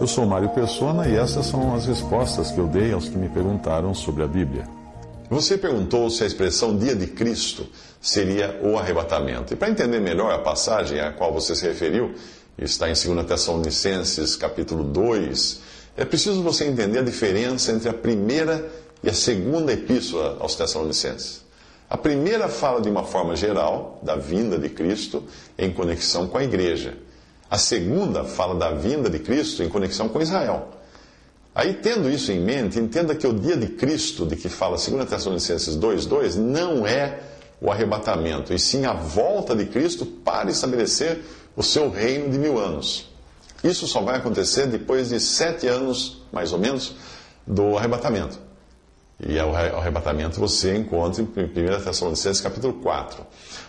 Eu sou Mário Persona e essas são as respostas que eu dei aos que me perguntaram sobre a Bíblia. Você perguntou se a expressão dia de Cristo seria o arrebatamento. E para entender melhor a passagem a qual você se referiu, está em 2 Tessalonicenses, capítulo 2, é preciso você entender a diferença entre a primeira e a segunda epístola aos Tessalonicenses. A primeira fala de uma forma geral da vinda de Cristo em conexão com a igreja. A segunda fala da vinda de Cristo em conexão com Israel. Aí, tendo isso em mente, entenda que o dia de Cristo, de que fala 2 Tessalonicenses 2,2, não é o arrebatamento, e sim a volta de Cristo para estabelecer o seu reino de mil anos. Isso só vai acontecer depois de sete anos, mais ou menos, do arrebatamento. E o arrebatamento você encontra em 1 Tessalonicenses capítulo 4.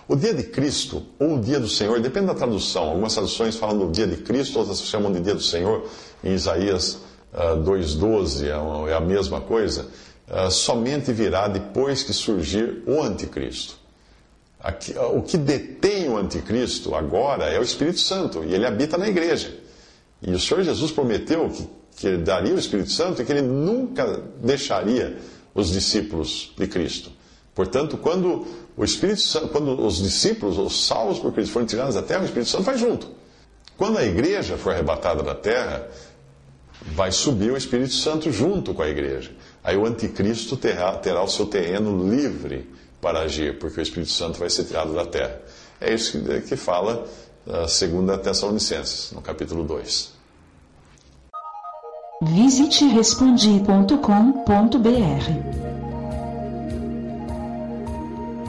O dia de Cristo, ou o dia do Senhor, depende da tradução. Algumas traduções falam do dia de Cristo, outras chamam de dia do Senhor. Em Isaías uh, 2,12 é, é, a mesma coisa. Uh, somente virá depois que surgir o anticristo. Aqui, uh, o que detém o anticristo agora é o Espírito Santo, e ele habita na igreja. E o Senhor Jesus prometeu que, que daria o Espírito Santo e que ele nunca deixaria os discípulos de Cristo. Portanto, quando o Espírito Santo, quando os discípulos, os salvos por Cristo, forem tirados da terra, o Espírito Santo vai junto. Quando a igreja for arrebatada da terra, vai subir o Espírito Santo junto com a igreja. Aí o anticristo terá, terá o seu terreno livre para agir, porque o Espírito Santo vai ser tirado da terra. É isso que, que fala a segunda Tessalonicenses, no capítulo 2. Visite respondi.com.br.